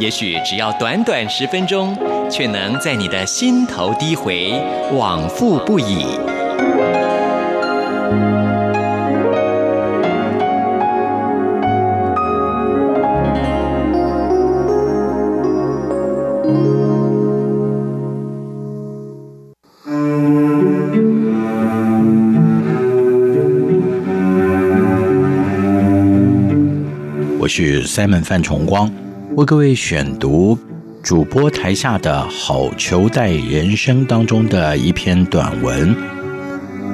也许只要短短十分钟，却能在你的心头低回，往复不已。我是 Simon 范崇光，为各位选读主播台下的好球带人生当中的一篇短文，《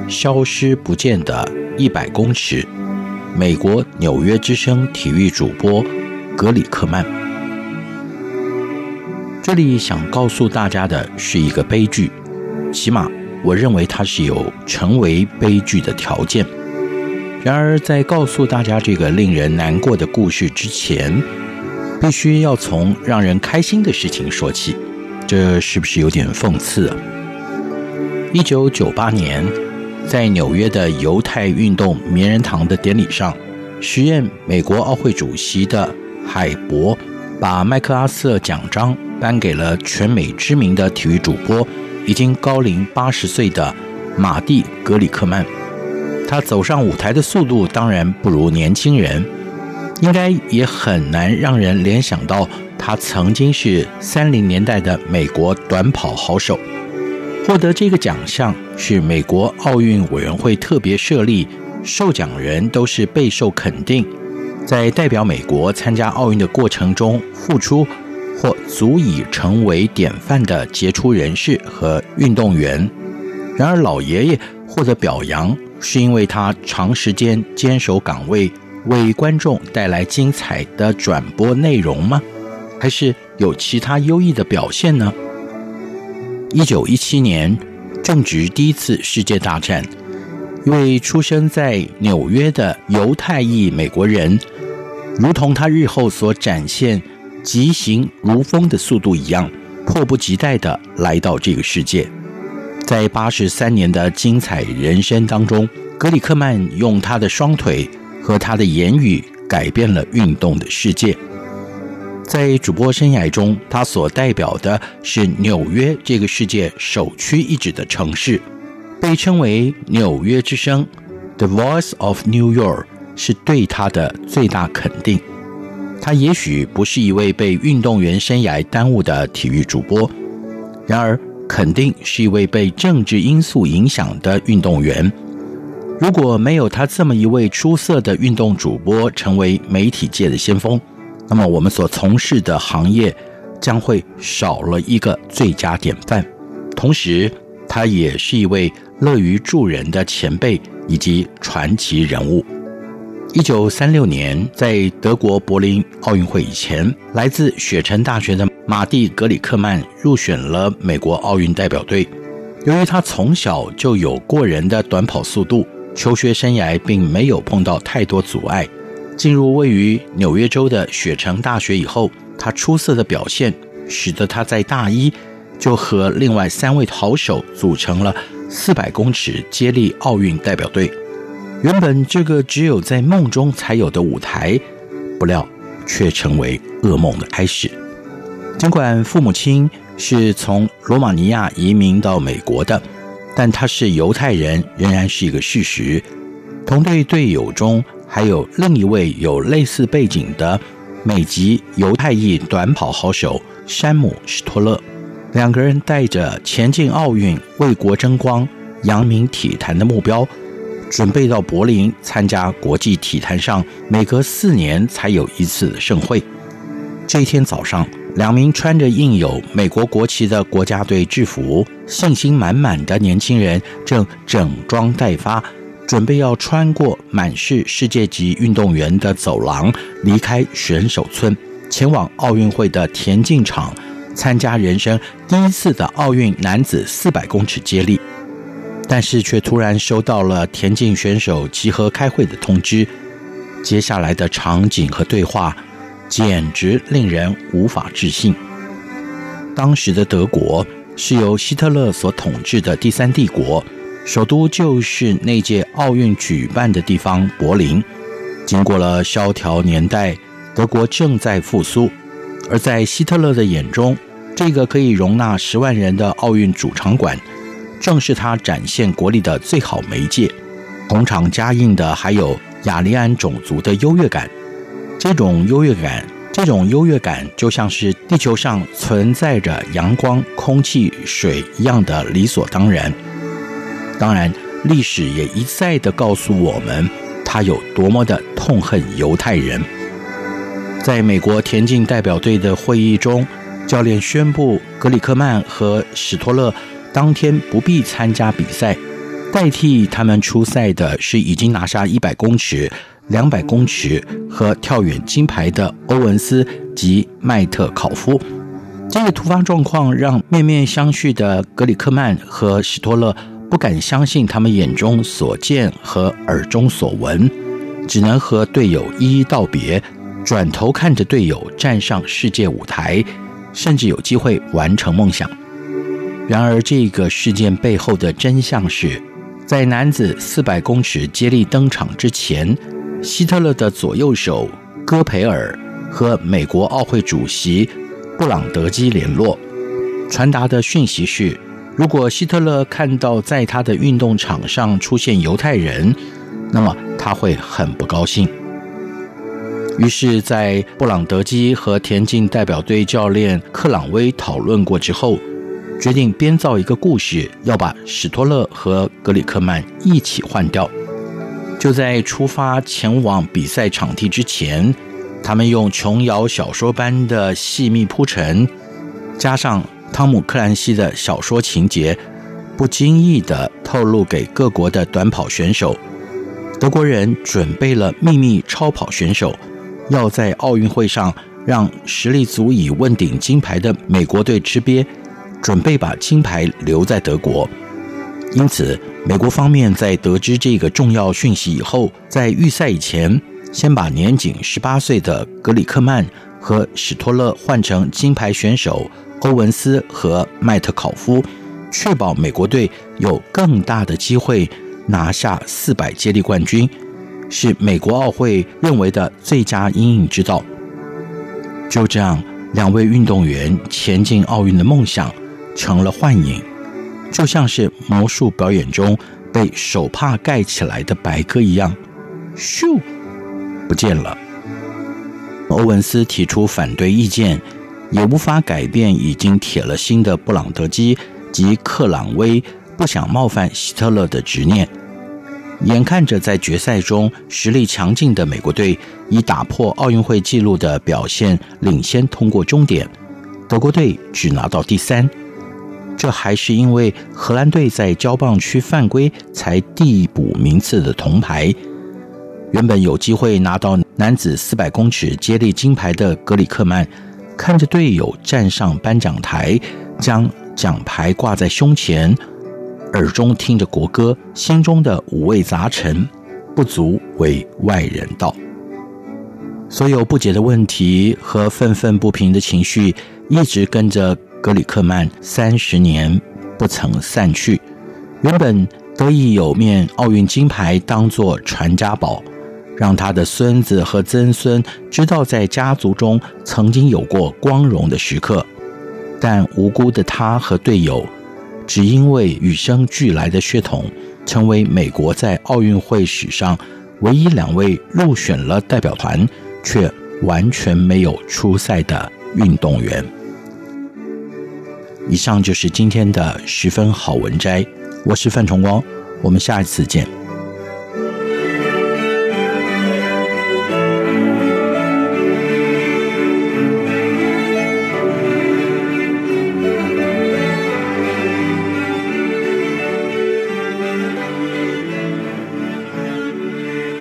消失不见的一百公尺》。美国纽约之声体育主播格里克曼，这里想告诉大家的是一个悲剧，起码我认为它是有成为悲剧的条件。然而，在告诉大家这个令人难过的故事之前，必须要从让人开心的事情说起。这是不是有点讽刺啊？一九九八年，在纽约的犹太运动名人堂的典礼上，时任美国奥会主席的海博把麦克阿瑟奖章颁给了全美知名的体育主播，已经高龄八十岁的马蒂格里克曼。他走上舞台的速度当然不如年轻人，应该也很难让人联想到他曾经是三零年代的美国短跑好手。获得这个奖项是美国奥运委员会特别设立，受奖人都是备受肯定，在代表美国参加奥运的过程中付出或足以成为典范的杰出人士和运动员。然而，老爷爷获得表扬。是因为他长时间坚守岗位，为观众带来精彩的转播内容吗？还是有其他优异的表现呢？一九一七年正值第一次世界大战，一位出生在纽约的犹太裔美国人，如同他日后所展现疾行如风的速度一样，迫不及待地来到这个世界。在八十三年的精彩人生当中，格里克曼用他的双腿和他的言语改变了运动的世界。在主播生涯中，他所代表的是纽约这个世界首屈一指的城市，被称为“纽约之声 ”（The Voice of New York） 是对他的最大肯定。他也许不是一位被运动员生涯耽误的体育主播，然而，肯定是一位被政治因素影响的运动员。如果没有他这么一位出色的运动主播成为媒体界的先锋，那么我们所从事的行业将会少了一个最佳典范。同时，他也是一位乐于助人的前辈以及传奇人物。一九三六年，在德国柏林奥运会以前，来自雪城大学的马蒂·格里克曼入选了美国奥运代表队。由于他从小就有过人的短跑速度，求学生涯并没有碰到太多阻碍。进入位于纽约州的雪城大学以后，他出色的表现使得他在大一就和另外三位好手组成了四百公尺接力奥运代表队。原本这个只有在梦中才有的舞台，不料却成为噩梦的开始。尽管父母亲是从罗马尼亚移民到美国的，但他是犹太人仍然是一个事实。同队队友中还有另一位有类似背景的美籍犹太裔短跑好手山姆·史托勒，两个人带着前进奥运、为国争光、扬名体坛的目标。准备到柏林参加国际体坛上每隔四年才有一次的盛会。这天早上，两名穿着印有美国国旗的国家队制服、信心满满的年轻人正整装待发，准备要穿过满是世界级运动员的走廊，离开选手村，前往奥运会的田径场，参加人生第一次的奥运男子四百公尺接力。但是却突然收到了田径选手集合开会的通知。接下来的场景和对话，简直令人无法置信。当时的德国是由希特勒所统治的第三帝国，首都就是那届奥运举办的地方柏林。经过了萧条年代，德国正在复苏，而在希特勒的眼中，这个可以容纳十万人的奥运主场馆，正是他展现国力的最好媒介。同场加映的还有雅利安种族的优越感，这种优越感。这种优越感就像是地球上存在着阳光、空气、水一样的理所当然。当然，历史也一再地告诉我们，他有多么的痛恨犹太人。在美国田径代表队的会议中，教练宣布格里克曼和史托勒当天不必参加比赛，代替他们出赛的是已经拿下一百公尺。两百公尺和跳远金牌的欧文斯及麦特考夫，这个突发状况让面面相觑的格里克曼和史托勒不敢相信他们眼中所见和耳中所闻，只能和队友一一道别，转头看着队友站上世界舞台，甚至有机会完成梦想。然而，这个事件背后的真相是，在男子四百公尺接力登场之前。希特勒的左右手戈培尔和美国奥会主席布朗德基联络，传达的讯息是：如果希特勒看到在他的运动场上出现犹太人，那么他会很不高兴。于是，在布朗德基和田径代表队教练克朗威讨论过之后，决定编造一个故事，要把史托勒和格里克曼一起换掉。就在出发前往比赛场地之前，他们用琼瑶小说般的细密铺陈，加上汤姆克兰西的小说情节，不经意地透露给各国的短跑选手：德国人准备了秘密超跑选手，要在奥运会上让实力足以问鼎金牌的美国队吃瘪，准备把金牌留在德国。因此，美国方面在得知这个重要讯息以后，在预赛以前，先把年仅十八岁的格里克曼和史托勒换成金牌选手欧文斯和麦特考夫，确保美国队有更大的机会拿下四百接力冠军，是美国奥会认为的最佳阴影之道。就这样，两位运动员前进奥运的梦想成了幻影。就像是魔术表演中被手帕盖起来的白鸽一样，咻，不见了。欧文斯提出反对意见，也无法改变已经铁了心的布朗德基及克朗威不想冒犯希特勒的执念。眼看着在决赛中实力强劲的美国队以打破奥运会纪录的表现领先通过终点，德国队只拿到第三。这还是因为荷兰队在交棒区犯规才递补名次的铜牌。原本有机会拿到男子四百公尺接力金牌的格里克曼，看着队友站上颁奖台，将奖牌挂在胸前，耳中听着国歌，心中的五味杂陈，不足为外人道。所有不解的问题和愤愤不平的情绪，一直跟着。格里克曼三十年不曾散去，原本得以有面奥运金牌当做传家宝，让他的孙子和曾孙知道在家族中曾经有过光荣的时刻。但无辜的他和队友，只因为与生俱来的血统，成为美国在奥运会史上唯一两位入选了代表团却完全没有出赛的运动员。以上就是今天的十分好文摘，我是范崇光，我们下一次见。